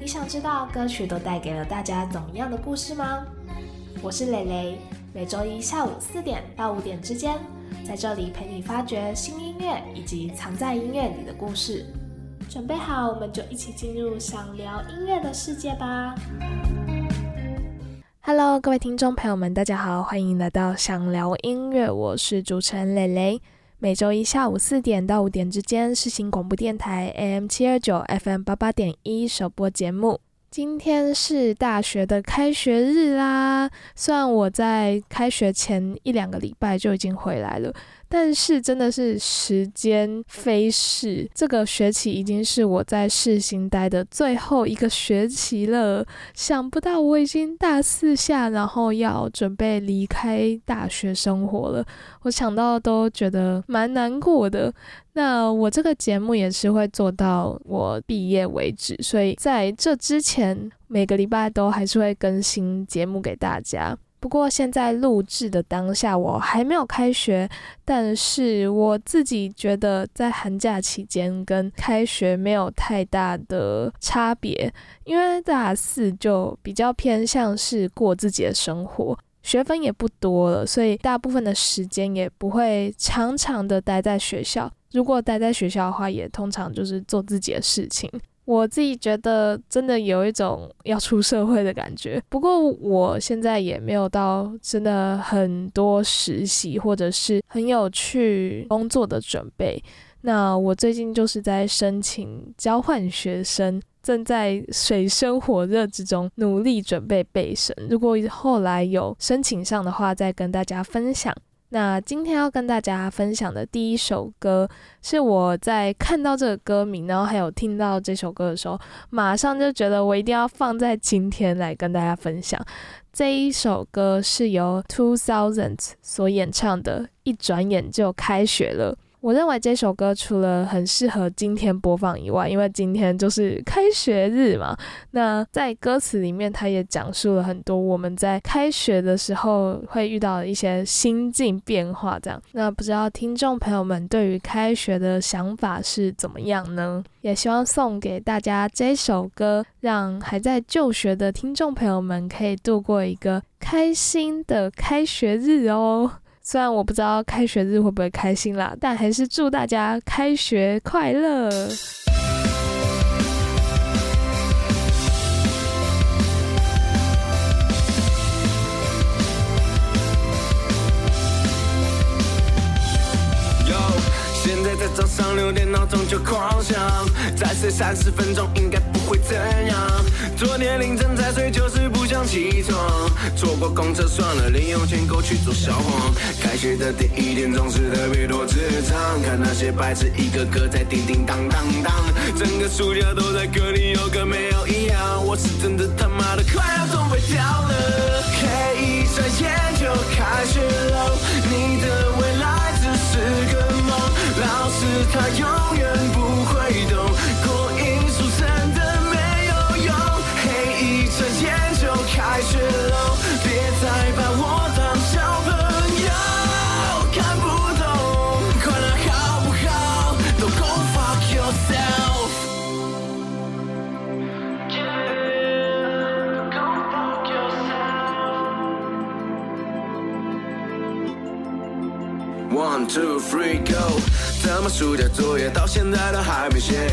你想知道歌曲都带给了大家怎么样的故事吗？我是蕾蕾，每周一下午四点到五点之间，在这里陪你发掘新音乐以及藏在音乐里的故事。准备好，我们就一起进入想聊音乐的世界吧！Hello，各位听众朋友们，大家好，欢迎来到想聊音乐，我是主持人蕾蕾。每周一下午四点到五点之间，是新广播电台 AM 七二九 FM 八八点一首播节目。今天是大学的开学日啦，虽然我在开学前一两个礼拜就已经回来了。但是真的是时间飞逝，这个学期已经是我在世新待的最后一个学期了。想不到我已经大四下，然后要准备离开大学生活了。我想到都觉得蛮难过的。那我这个节目也是会做到我毕业为止，所以在这之前每个礼拜都还是会更新节目给大家。不过现在录制的当下，我还没有开学，但是我自己觉得在寒假期间跟开学没有太大的差别，因为大四就比较偏向是过自己的生活，学分也不多了，所以大部分的时间也不会常常的待在学校。如果待在学校的话，也通常就是做自己的事情。我自己觉得真的有一种要出社会的感觉，不过我现在也没有到真的很多实习或者是很有趣工作的准备。那我最近就是在申请交换学生，正在水深火热之中努力准备备审。如果后来有申请上的话，再跟大家分享。那今天要跟大家分享的第一首歌，是我在看到这个歌名，然后还有听到这首歌的时候，马上就觉得我一定要放在今天来跟大家分享。这一首歌是由 Two Thousand 所演唱的，《一转眼就开学了》。我认为这首歌除了很适合今天播放以外，因为今天就是开学日嘛。那在歌词里面，它也讲述了很多我们在开学的时候会遇到的一些心境变化。这样，那不知道听众朋友们对于开学的想法是怎么样呢？也希望送给大家这首歌，让还在就学的听众朋友们可以度过一个开心的开学日哦。虽然我不知道开学日会不会开心啦，但还是祝大家开学快乐。早上六点闹钟就狂响，再睡三十分钟应该不会怎样。昨天凌晨才睡就是不想起床，错过公车算了，零用钱够去做小黄。开学的第一天总是特别多智障，看那些白痴一个个在叮叮当当当，整个暑假都在隔离，有跟没有一样。我是真的他妈的快要准备掉了，嘿，一转眼就开学了，你的。老师他永远不会懂，过因数真的没有用。嘿，一转眼就开学了，别再把我当小朋友，看不懂，快乐好不好？都 go fuck yourself。One two three go。怎么暑假作业到现在都还没写？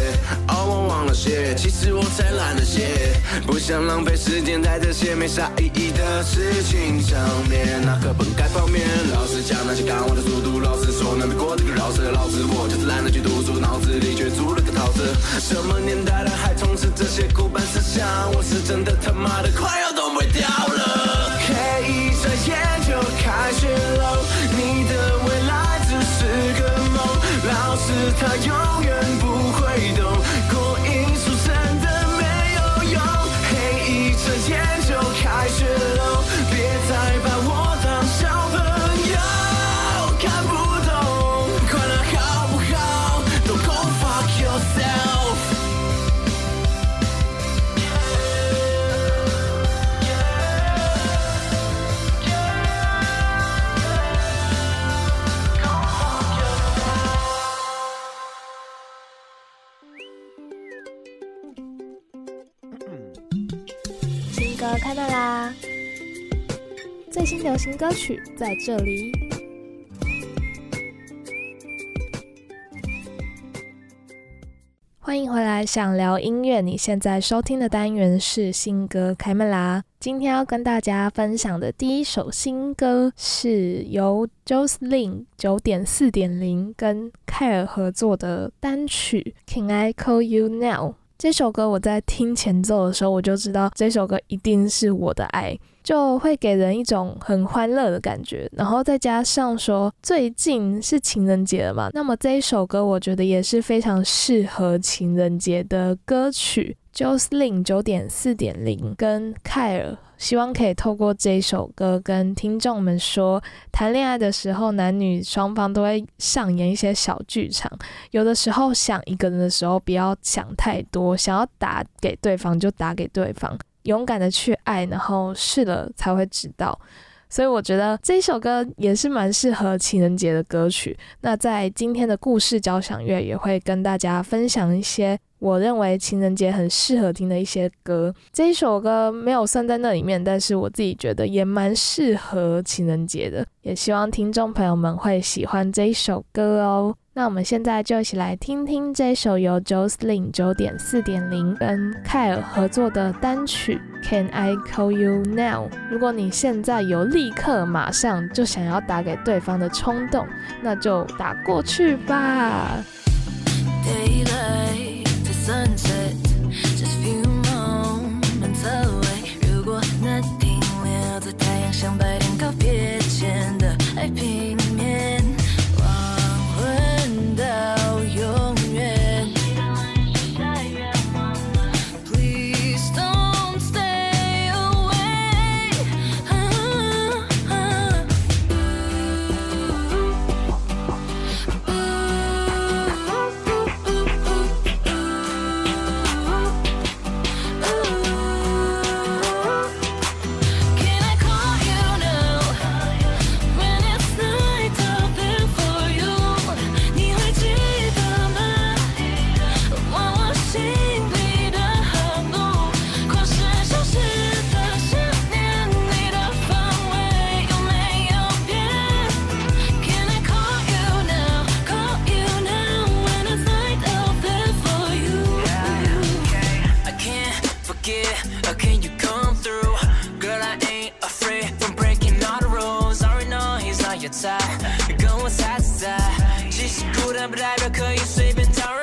哦，我忘了写，其实我才懒得写，不想浪费时间在这些没啥意义的事情上面。那课本该泡面，老师讲那些赶我的速度，老师说能背过这个绕舌，老子我就是懒得去读书，脑子里却住了个套子。什么年代了还充斥这些古板思想？我是真的他妈的快要冻不掉了。嘿，一转眼就开学了，你的。老师他永远不会懂，过瘾新歌曲在这里。欢迎回来，想聊音乐。你现在收听的单元是新歌开麦啦！今天要跟大家分享的第一首新歌，是由 Jocelyn 九点四点零跟凯尔合作的单曲《Can I Call You Now》。这首歌我在听前奏的时候，我就知道这首歌一定是我的爱，就会给人一种很欢乐的感觉。然后再加上说最近是情人节了嘛，那么这一首歌我觉得也是非常适合情人节的歌曲。Jocelyn 九点四点零跟凯尔。希望可以透过这一首歌跟听众们说，谈恋爱的时候，男女双方都会上演一些小剧场。有的时候想一个人的时候，不要想太多，想要打给对方就打给对方，勇敢的去爱，然后试了才会知道。所以我觉得这一首歌也是蛮适合情人节的歌曲。那在今天的故事交响乐也会跟大家分享一些。我认为情人节很适合听的一些歌，这一首歌没有算在那里面，但是我自己觉得也蛮适合情人节的，也希望听众朋友们会喜欢这一首歌哦。那我们现在就一起来听听这首由 Jocelyn 九点四点零跟凯尔合作的单曲 Can I Call You Now？如果你现在有立刻马上就想要打给对方的冲动，那就打过去吧。how can you come through? Girl, I ain't afraid from breaking all the rules. I Already know he's not your type. Going side to side. 即使孤单不代表可以随便打扰。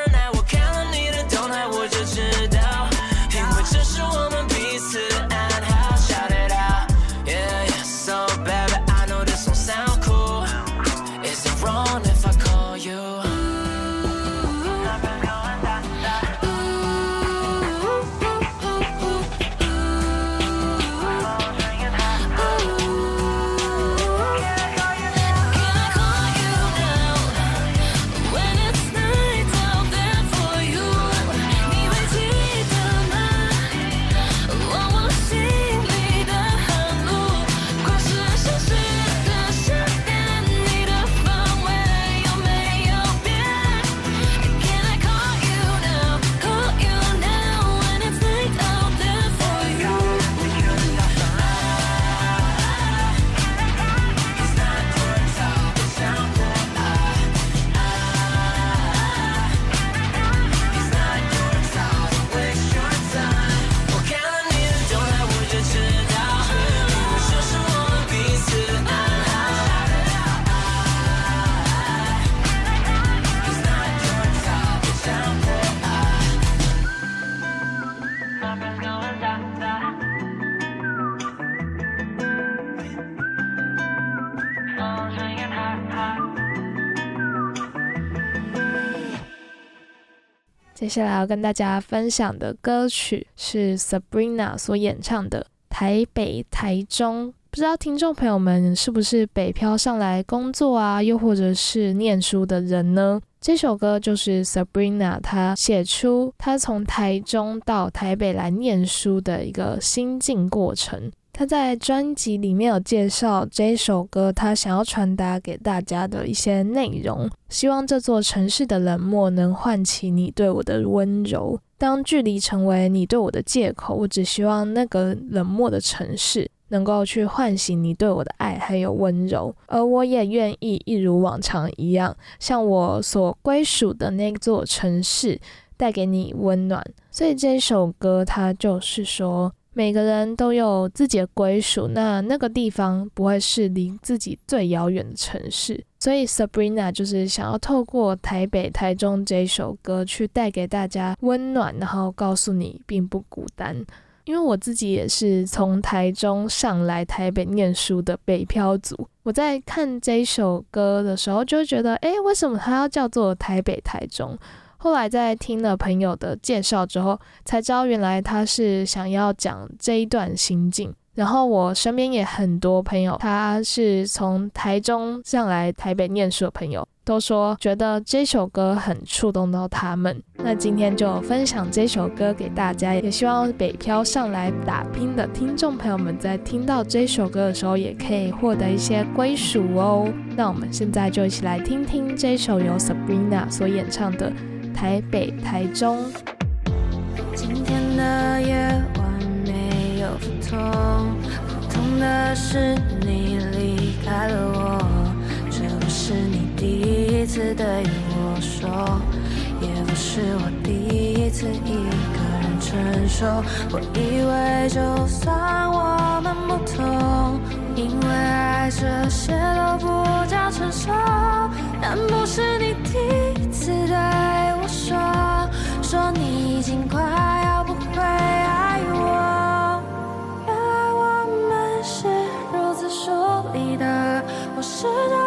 接下来要跟大家分享的歌曲是 Sabrina 所演唱的《台北台中》。不知道听众朋友们是不是北漂上来工作啊，又或者是念书的人呢？这首歌就是 Sabrina 她写出她从台中到台北来念书的一个心境过程。他在专辑里面有介绍这首歌，他想要传达给大家的一些内容。希望这座城市的冷漠能唤起你对我的温柔。当距离成为你对我的借口，我只希望那个冷漠的城市能够去唤醒你对我的爱还有温柔，而我也愿意一如往常一样，像我所归属的那座城市，带给你温暖。所以这首歌它就是说。每个人都有自己的归属，那那个地方不会是离自己最遥远的城市。所以 Sabrina 就是想要透过台北、台中这首歌去带给大家温暖，然后告诉你并不孤单。因为我自己也是从台中上来台北念书的北漂族，我在看这首歌的时候就会觉得，诶，为什么它要叫做台北、台中？后来在听了朋友的介绍之后，才知道原来他是想要讲这一段心境。然后我身边也很多朋友，他是从台中上来台北念书的朋友，都说觉得这首歌很触动到他们。那今天就分享这首歌给大家，也希望北漂上来打拼的听众朋友们在听到这首歌的时候，也可以获得一些归属哦。那我们现在就一起来听听这首由 Sabrina 所演唱的。台北、台中。今天的夜晚没有不同，不同的是你离开了我。这不是你第一次对我说，也不是我第一次一个人承受。我以为就算我们不同，因为爱这些都不叫成熟，但不是你第一次对。说说你已经快要不会爱我，原来我们是如此疏离的，我试着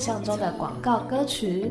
象中的广告歌曲。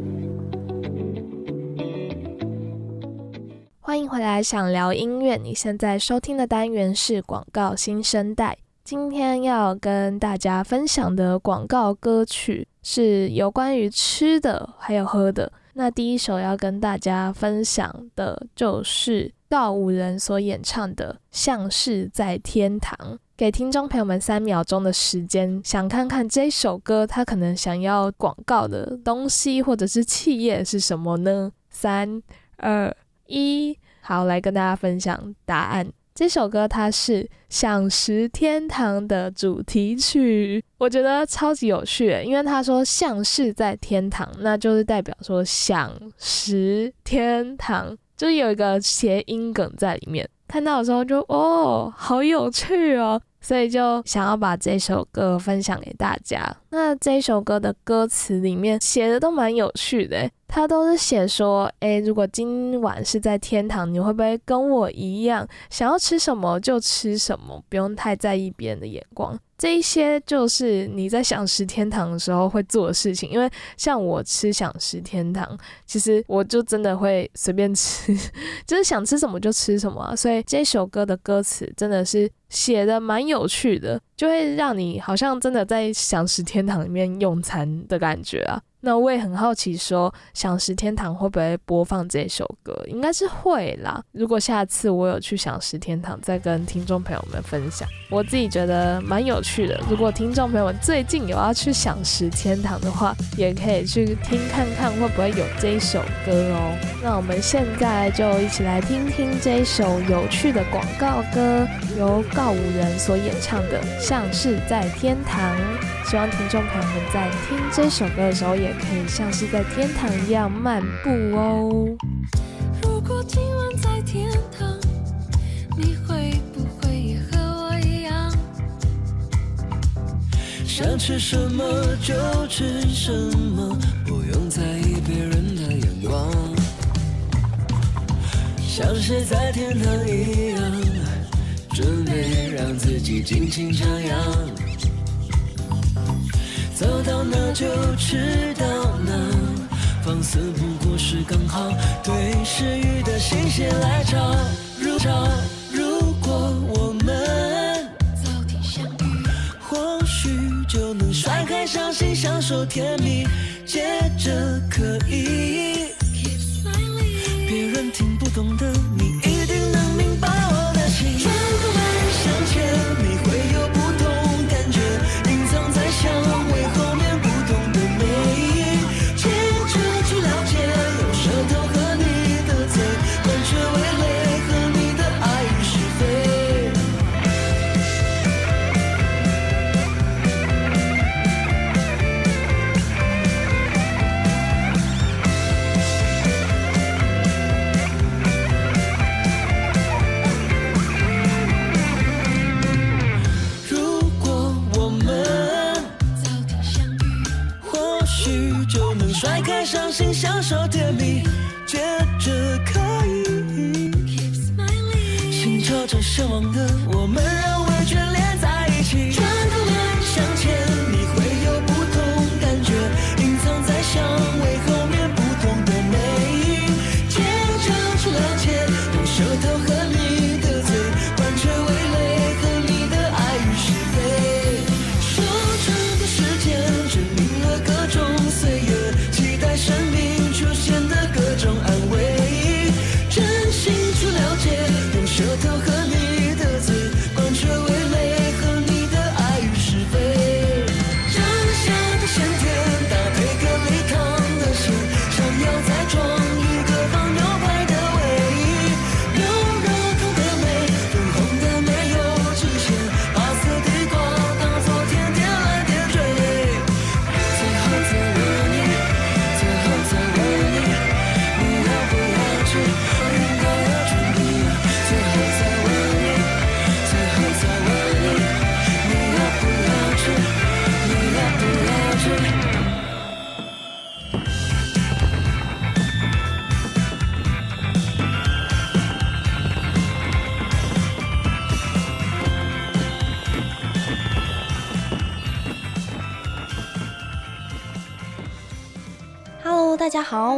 欢迎回来，想聊音乐。你现在收听的单元是广告新生代。今天要跟大家分享的广告歌曲是有关于吃的，还有喝的。那第一首要跟大家分享的就是告五人所演唱的《像是在天堂》。给听众朋友们三秒钟的时间，想看看这首歌他可能想要广告的东西或者是企业是什么呢？三二。一好，来跟大家分享答案。这首歌它是《享食天堂》的主题曲，我觉得超级有趣，因为他说“像是在天堂”，那就是代表说“享食天堂”，就是有一个谐音梗在里面。看到的时候就哦，好有趣哦，所以就想要把这首歌分享给大家。那这首歌的歌词里面写的都蛮有趣的。它都是写说，诶，如果今晚是在天堂，你会不会跟我一样，想要吃什么就吃什么，不用太在意别人的眼光。这一些就是你在想食天堂的时候会做的事情。因为像我吃想食天堂，其实我就真的会随便吃，就是想吃什么就吃什么。所以这首歌的歌词真的是写的蛮有趣的，就会让你好像真的在想食天堂里面用餐的感觉啊。那我也很好奇，说享食天堂会不会播放这首歌？应该是会啦。如果下次我有去享食天堂，再跟听众朋友们分享，我自己觉得蛮有趣的。如果听众朋友们最近有要去享食天堂的话，也可以去听看看会不会有这一首歌哦。那我们现在就一起来听听这首有趣的广告歌，由告五人所演唱的《像是在天堂》。希望听众朋友们在听这首歌的时候，也可以像是在天堂一样漫步哦。如果今晚在天堂，你会不会也和我一样？想吃什么就吃什么，不用在意别人的眼光。像是在天堂一样，准备让自己尽情徜徉。走到哪就吃到哪，放肆不过是刚好对食欲的新鲜来潮。如潮，如果我们早点相遇，或许就能甩开伤心，享受甜蜜，接着可以。心，享受甜蜜，接着可以。心朝着向往的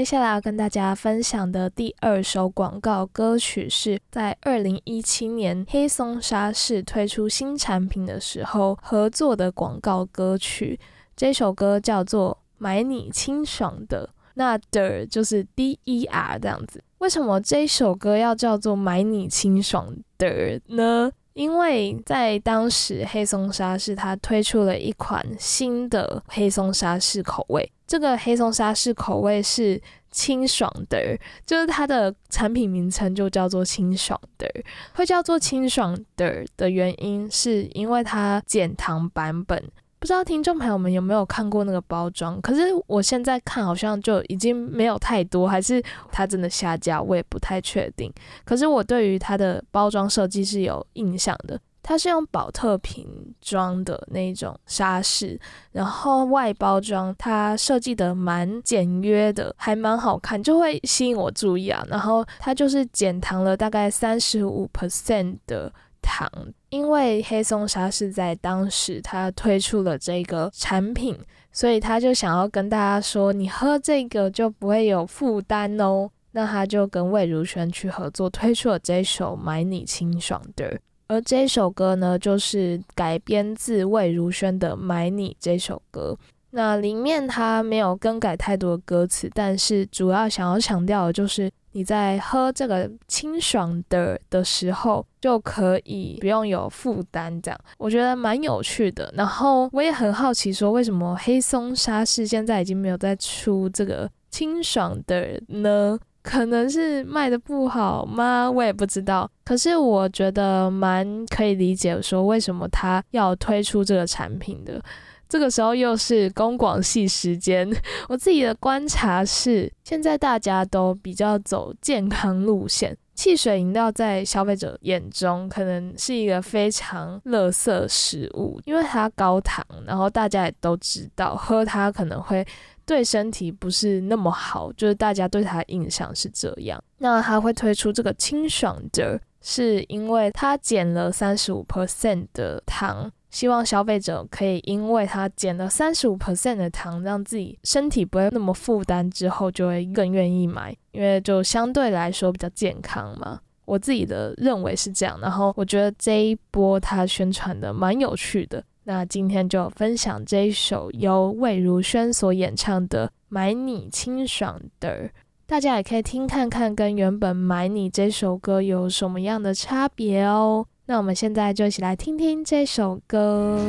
接下来要跟大家分享的第二首广告歌曲，是在二零一七年黑松沙士推出新产品的时候合作的广告歌曲。这首歌叫做《买你清爽的》，那的就是 D E R 这样子。为什么这首歌要叫做《买你清爽的》呢？因为在当时黑松沙士它推出了一款新的黑松沙士口味。这个黑松沙士口味是清爽的，就是它的产品名称就叫做清爽的。会叫做清爽的的原因，是因为它减糖版本。不知道听众朋友们有没有看过那个包装？可是我现在看好像就已经没有太多，还是它真的下架，我也不太确定。可是我对于它的包装设计是有印象的。它是用宝特瓶装的那种沙士，然后外包装它设计的蛮简约的，还蛮好看，就会吸引我注意啊。然后它就是减糖了大概三十五 percent 的糖，因为黑松沙是在当时它推出了这个产品，所以他就想要跟大家说，你喝这个就不会有负担哦。那他就跟魏如萱去合作推出了这首《买你清爽的》。而这首歌呢，就是改编自魏如萱的《买你》这首歌。那里面它没有更改太多的歌词，但是主要想要强调的就是你在喝这个清爽的的时候，就可以不用有负担，这样我觉得蛮有趣的。然后我也很好奇，说为什么黑松沙士现在已经没有再出这个清爽的呢？可能是卖的不好吗？我也不知道。可是我觉得蛮可以理解，说为什么他要推出这个产品的。这个时候又是公广系时间，我自己的观察是，现在大家都比较走健康路线。汽水饮料在消费者眼中可能是一个非常垃圾食物，因为它高糖，然后大家也都知道喝它可能会。对身体不是那么好，就是大家对它的印象是这样。那它会推出这个清爽的，是因为它减了三十五 percent 的糖，希望消费者可以因为它减了三十五 percent 的糖，让自己身体不会那么负担，之后就会更愿意买，因为就相对来说比较健康嘛。我自己的认为是这样，然后我觉得这一波它宣传的蛮有趣的。那今天就分享这一首由魏如萱所演唱的《买你清爽的》，大家也可以听看看，跟原本《买你》这首歌有什么样的差别哦。那我们现在就一起来听听这首歌。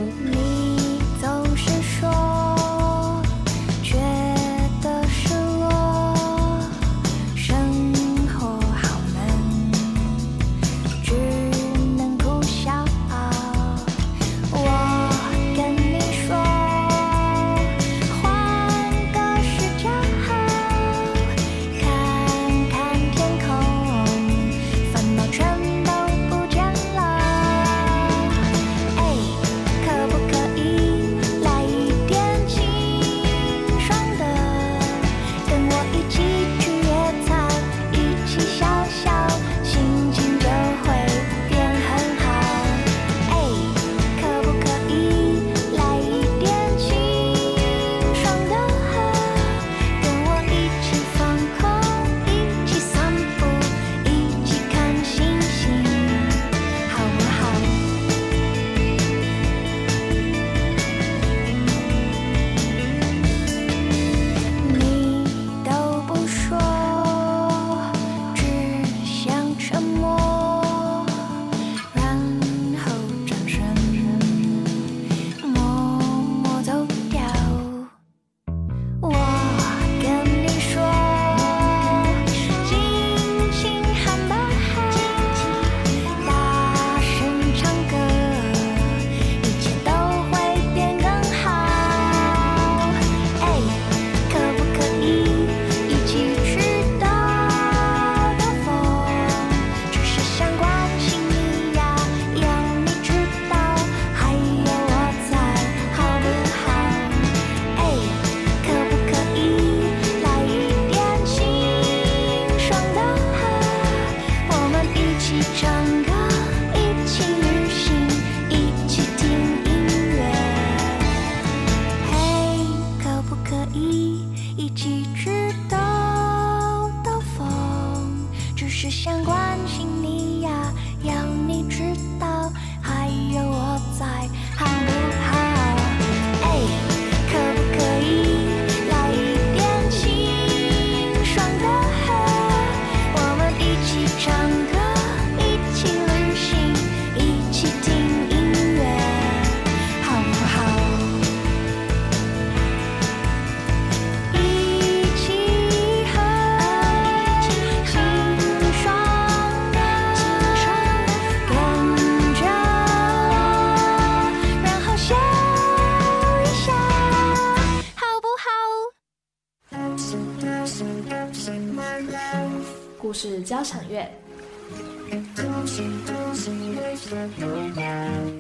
交响乐，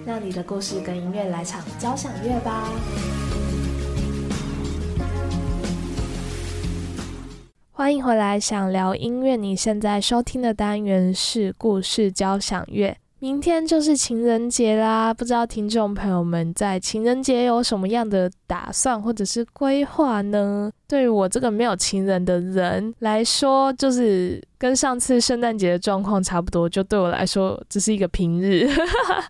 让你的故事跟音乐来场交响乐吧。欢迎回来，想聊音乐。你现在收听的单元是故事交响乐。明天就是情人节啦，不知道听众朋友们在情人节有什么样的打算或者是规划呢？对于我这个没有情人的人来说，就是跟上次圣诞节的状况差不多，就对我来说这是一个平日。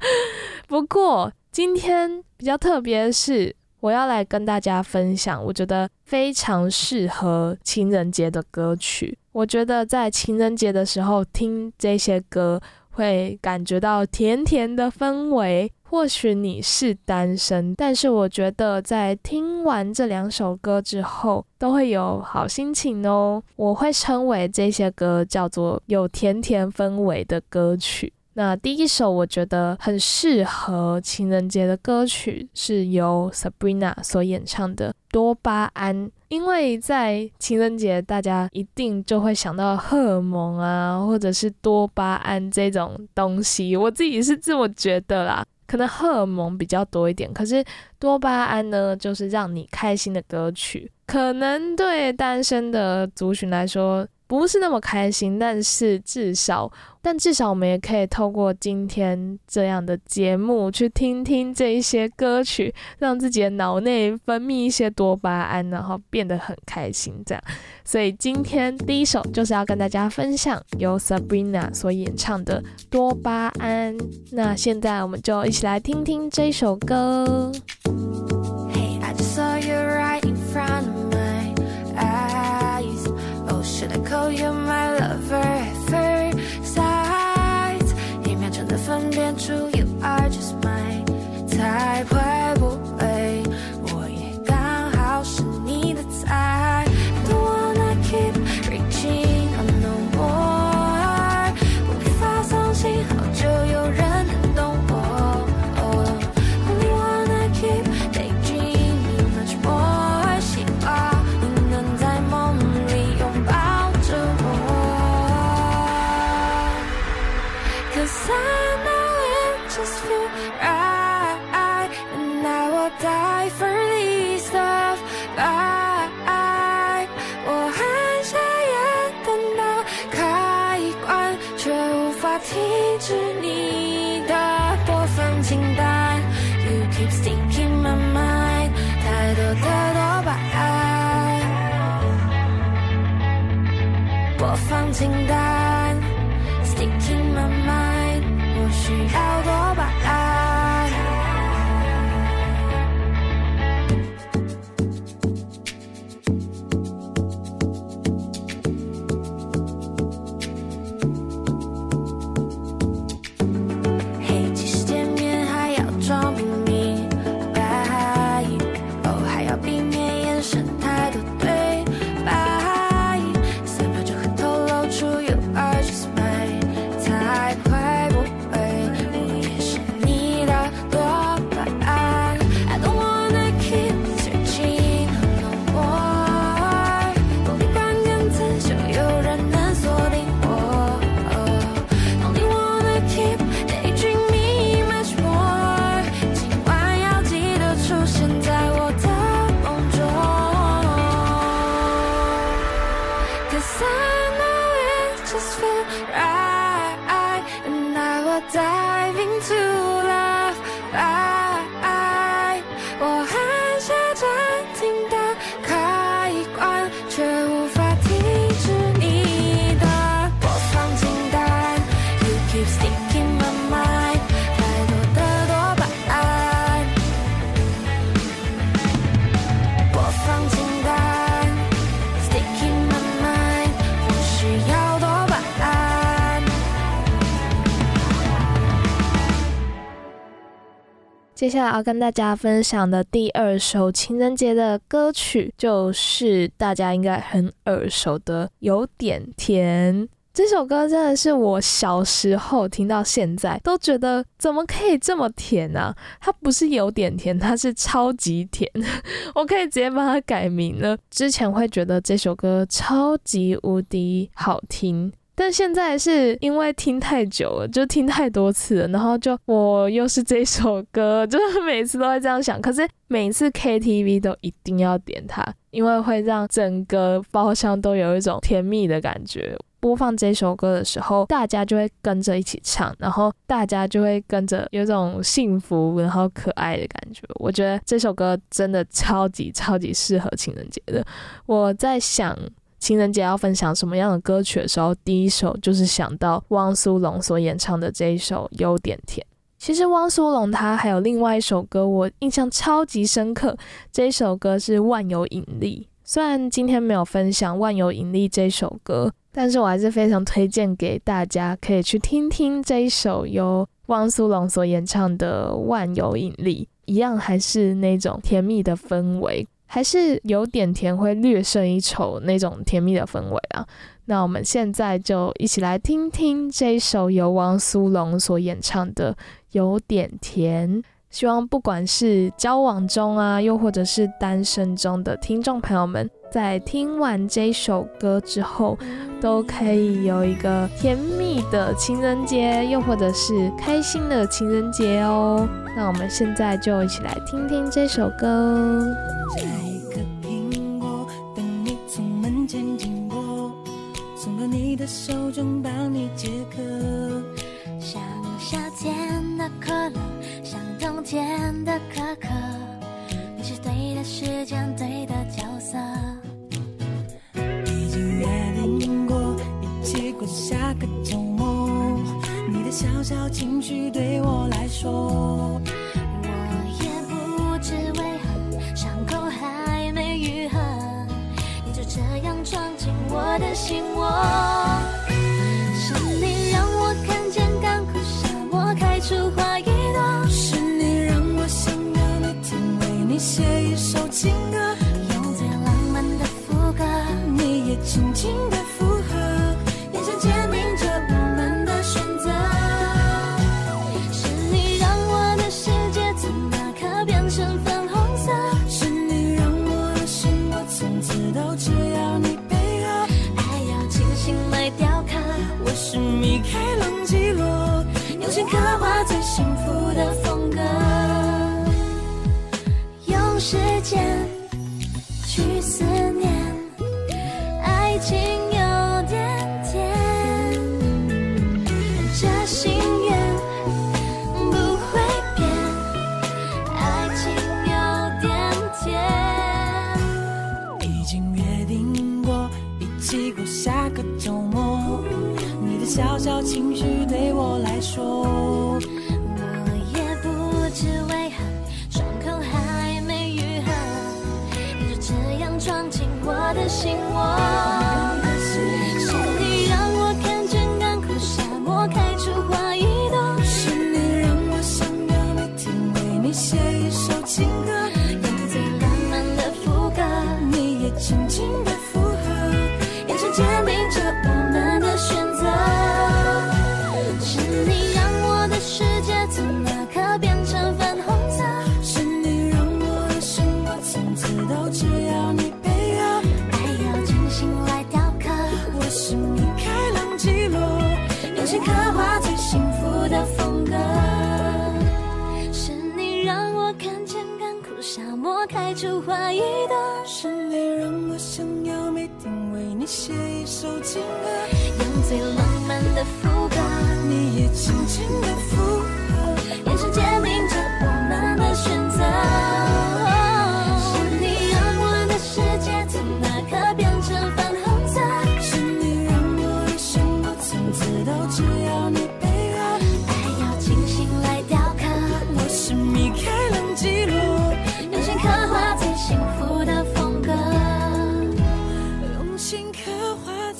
不过今天比较特别的是，我要来跟大家分享，我觉得非常适合情人节的歌曲。我觉得在情人节的时候听这些歌。会感觉到甜甜的氛围。或许你是单身，但是我觉得在听完这两首歌之后，都会有好心情哦。我会称为这些歌叫做有甜甜氛围的歌曲。那第一首我觉得很适合情人节的歌曲，是由 Sabrina 所演唱的《多巴胺》。因为在情人节，大家一定就会想到荷尔蒙啊，或者是多巴胺这种东西。我自己是这么觉得啦，可能荷尔蒙比较多一点，可是多巴胺呢，就是让你开心的歌曲。可能对单身的族群来说。不是那么开心，但是至少，但至少我们也可以透过今天这样的节目去听听这一些歌曲，让自己的脑内分泌一些多巴胺，然后变得很开心。这样，所以今天第一首就是要跟大家分享由 Sabrina 所演唱的《多巴胺》。那现在我们就一起来听听这首歌。you're my lover at first sight，一秒钟的分辨出 you are just my type，会不会我也刚好是你的菜 接下来要跟大家分享的第二首情人节的歌曲，就是大家应该很耳熟的《有点甜》。这首歌真的是我小时候听到现在都觉得怎么可以这么甜啊？它不是有点甜，它是超级甜。我可以直接帮它改名了。之前会觉得这首歌超级无敌好听。但现在是因为听太久了，就听太多次了，然后就我又是这首歌，就是 每次都会这样想。可是每次 KTV 都一定要点它，因为会让整个包厢都有一种甜蜜的感觉。播放这首歌的时候，大家就会跟着一起唱，然后大家就会跟着有种幸福然后可爱的感觉。我觉得这首歌真的超级超级适合情人节的。我在想。情人节要分享什么样的歌曲的时候，第一首就是想到汪苏泷所演唱的这一首《有点甜》。其实汪苏泷他还有另外一首歌，我印象超级深刻。这一首歌是《万有引力》。虽然今天没有分享《万有引力》这首歌，但是我还是非常推荐给大家，可以去听听这一首由汪苏泷所演唱的《万有引力》，一样还是那种甜蜜的氛围。还是有点甜，会略胜一筹那种甜蜜的氛围啊。那我们现在就一起来听听这首由汪苏泷所演唱的《有点甜》。希望不管是交往中啊，又或者是单身中的听众朋友们，在听完这首歌之后，都可以有一个甜蜜的情人节，又或者是开心的情人节哦。那我们现在就一起来听听这首歌。摘一颗苹果，等你从门前经过，送到你的手中，帮你解渴。像夏天的可乐，像冬天的苛刻，你是对的时间，对的角色。已经约定过，一起过下个周末。你的小小情绪对我来说。我也不知为何，伤口还没愈合，你就这样闯进我的心窝，是你让我看见干枯沙漠开出花你写一首情歌用最浪漫的副歌你也轻轻的附和眼神坚定着我们的选择。是你让我的世界从那刻变成粉红色。是你让我的生活从此都只要你配合爱要精心来雕刻我是米开朗基罗。用心刻画最幸福的风时间去思念。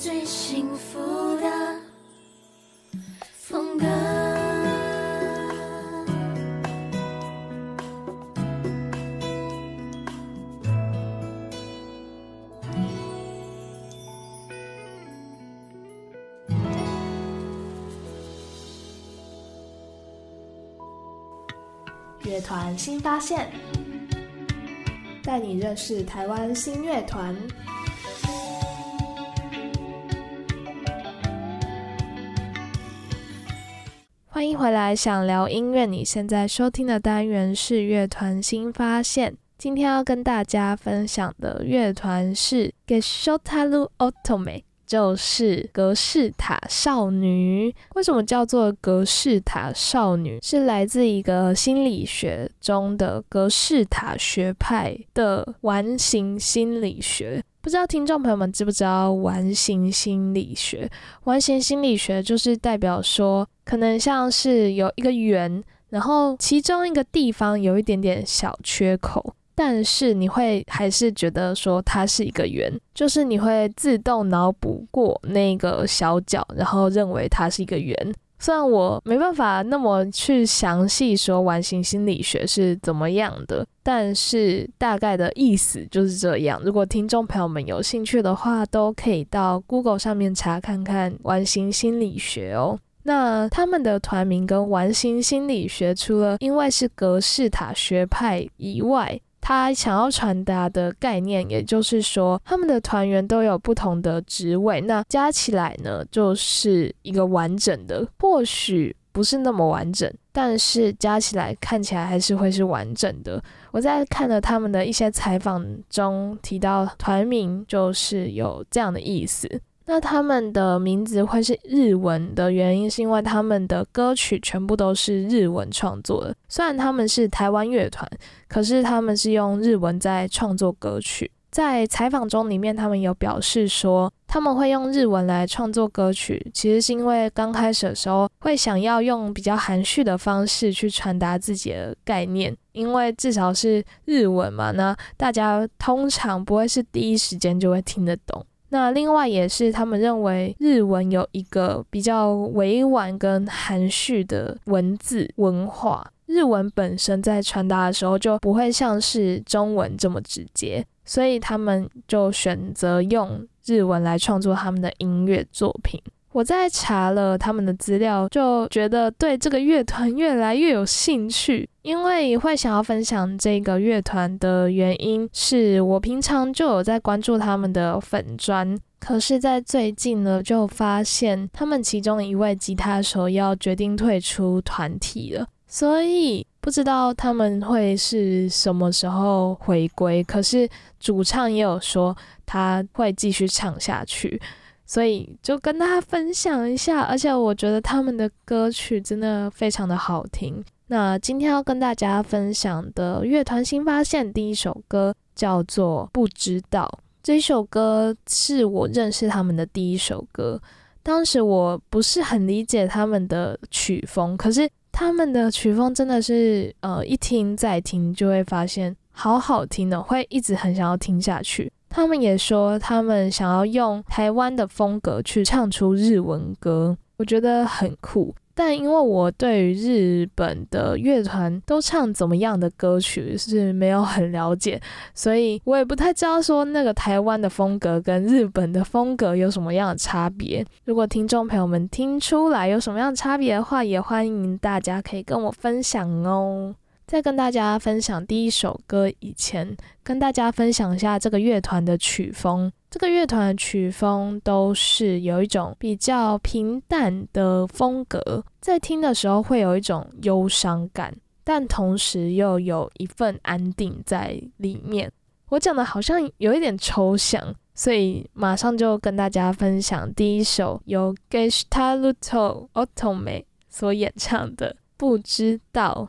最幸福的风格乐团新发现，带你认识台湾新乐团。欢迎回来，想聊音乐。你现在收听的单元是乐团新发现。今天要跟大家分享的乐团是 g e s h o t a l u Otome，就是格式塔少女。为什么叫做格式塔少女？是来自一个心理学中的格式塔学派的完形心理学。不知道听众朋友们知不知道完形心理学？完形心理学就是代表说，可能像是有一个圆，然后其中一个地方有一点点小缺口，但是你会还是觉得说它是一个圆，就是你会自动脑补过那个小角，然后认为它是一个圆。虽然我没办法那么去详细说完形心理学是怎么样的，但是大概的意思就是这样。如果听众朋友们有兴趣的话，都可以到 Google 上面查看看完形心理学哦。那他们的团名跟完形心理学，除了因为是格式塔学派以外，他想要传达的概念，也就是说，他们的团员都有不同的职位，那加起来呢，就是一个完整的。或许不是那么完整，但是加起来看起来还是会是完整的。我在看了他们的一些采访中提到，团名就是有这样的意思。那他们的名字会是日文的原因，是因为他们的歌曲全部都是日文创作的。虽然他们是台湾乐团，可是他们是用日文在创作歌曲。在采访中里面，他们有表示说，他们会用日文来创作歌曲，其实是因为刚开始的时候会想要用比较含蓄的方式去传达自己的概念，因为至少是日文嘛，那大家通常不会是第一时间就会听得懂。那另外也是，他们认为日文有一个比较委婉跟含蓄的文字文化，日文本身在传达的时候就不会像是中文这么直接，所以他们就选择用日文来创作他们的音乐作品。我在查了他们的资料，就觉得对这个乐团越来越有兴趣。因为会想要分享这个乐团的原因，是我平常就有在关注他们的粉砖，可是，在最近呢，就发现他们其中一位吉他手要决定退出团体了，所以不知道他们会是什么时候回归。可是主唱也有说他会继续唱下去。所以就跟大家分享一下，而且我觉得他们的歌曲真的非常的好听。那今天要跟大家分享的乐团新发现第一首歌叫做《不知道》。这首歌是我认识他们的第一首歌，当时我不是很理解他们的曲风，可是他们的曲风真的是呃一听再听就会发现好好听的，会一直很想要听下去。他们也说，他们想要用台湾的风格去唱出日文歌，我觉得很酷。但因为我对于日本的乐团都唱怎么样的歌曲是没有很了解，所以我也不太知道说那个台湾的风格跟日本的风格有什么样的差别。如果听众朋友们听出来有什么样的差别的话，也欢迎大家可以跟我分享哦。在跟大家分享第一首歌以前，跟大家分享一下这个乐团的曲风。这个乐团的曲风都是有一种比较平淡的风格，在听的时候会有一种忧伤感，但同时又有一份安定在里面。我讲的好像有一点抽象，所以马上就跟大家分享第一首由 Gestaluto Otome 所演唱的《不知道》。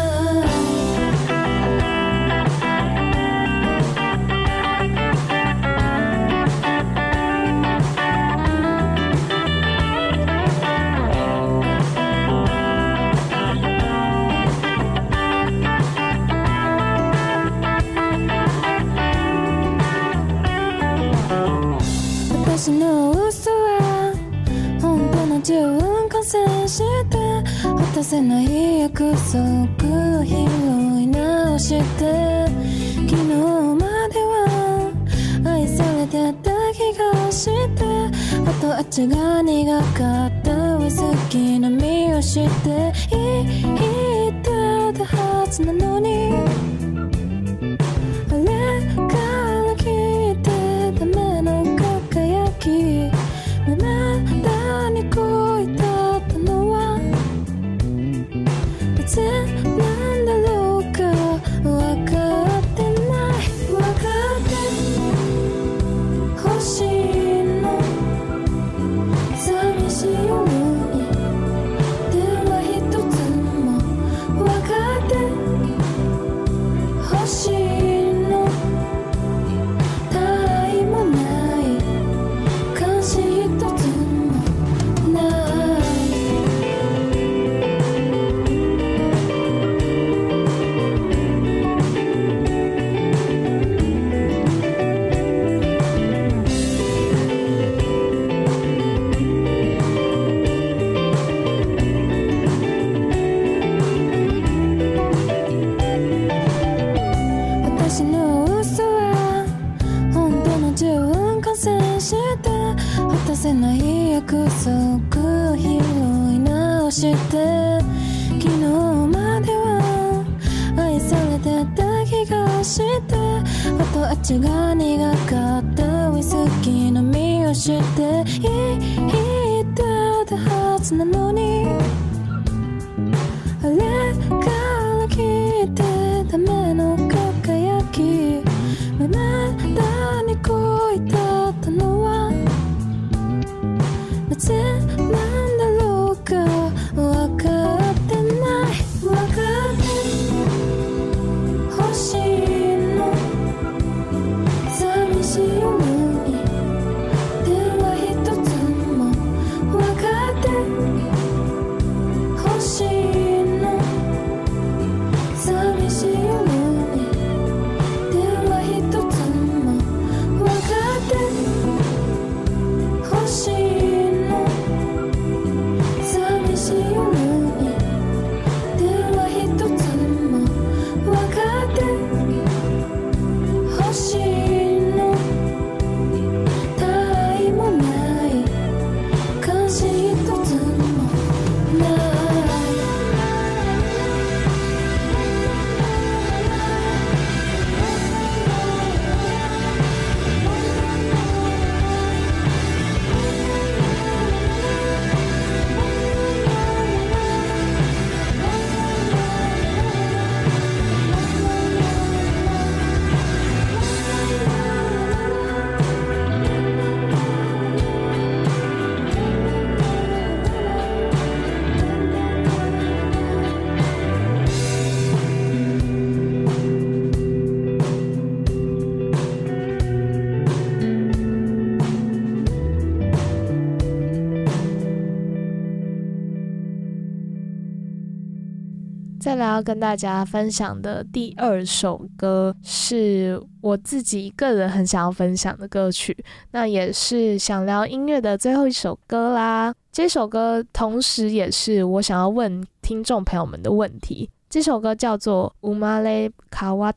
再来要跟大家分享的第二首歌，是我自己个人很想要分享的歌曲，那也是想聊音乐的最后一首歌啦。这首歌同时也是我想要问听众朋友们的问题。这首歌叫做《Umale Kawatara》，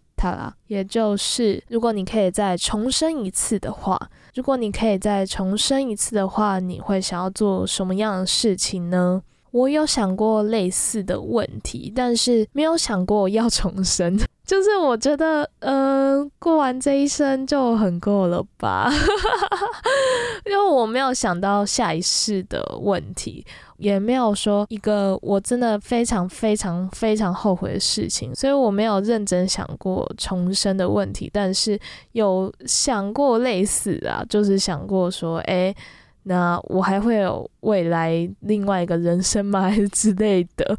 也就是如果你可以再重生一次的话，如果你可以再重生一次的话，你会想要做什么样的事情呢？我有想过类似的问题，但是没有想过要重生。就是我觉得，呃，过完这一生就很够了吧，因为我没有想到下一世的问题，也没有说一个我真的非常非常非常后悔的事情，所以我没有认真想过重生的问题，但是有想过类似啊，就是想过说，诶。那我还会有未来另外一个人生吗？还是之类的？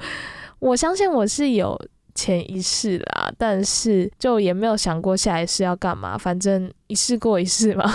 我相信我是有前一世啦，但是就也没有想过下一世要干嘛，反正一世过一世嘛。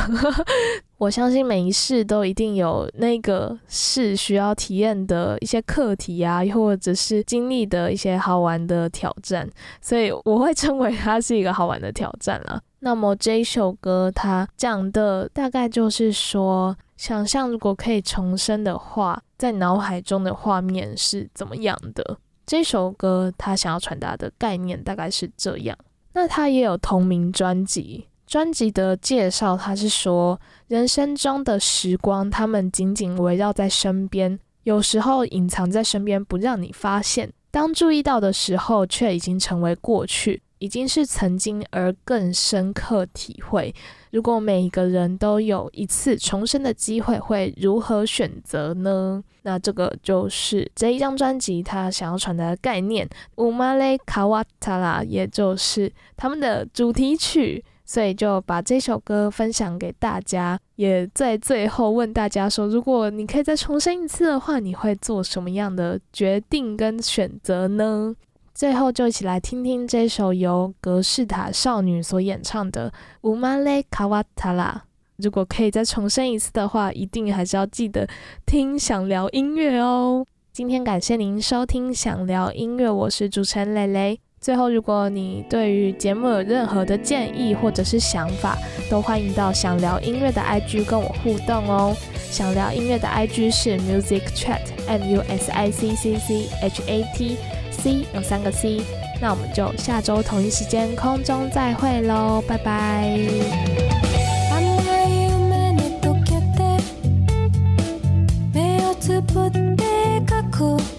我相信每一世都一定有那个是需要体验的一些课题啊，或者是经历的一些好玩的挑战，所以我会称为它是一个好玩的挑战啦。那么这一首歌它讲的大概就是说。想象如果可以重生的话，在脑海中的画面是怎么样的？这首歌他想要传达的概念大概是这样。那他也有同名专辑，专辑的介绍，他是说，人生中的时光，他们紧紧围绕在身边，有时候隐藏在身边，不让你发现。当注意到的时候，却已经成为过去，已经是曾经，而更深刻体会。如果每一个人都有一次重生的机会，会如何选择呢？那这个就是这一张专辑他想要传达的概念。乌马雷卡瓦塔拉，也就是他们的主题曲。所以就把这首歌分享给大家，也在最后问大家说：如果你可以再重生一次的话，你会做什么样的决定跟选择呢？最后就一起来听听这首由格式塔少女所演唱的《乌马雷卡瓦塔拉》。如果可以再重申一次的话，一定还是要记得听想聊音乐哦。今天感谢您收听想聊音乐，我是主持人蕾蕾。最后，如果你对于节目有任何的建议或者是想法，都欢迎到想聊音乐的 IG 跟我互动哦。想聊音乐的 IG 是 Music Chat，M U S I C C C H A T C 有三个 C。那我们就下周同一时间空中再会喽，拜拜。消えやしない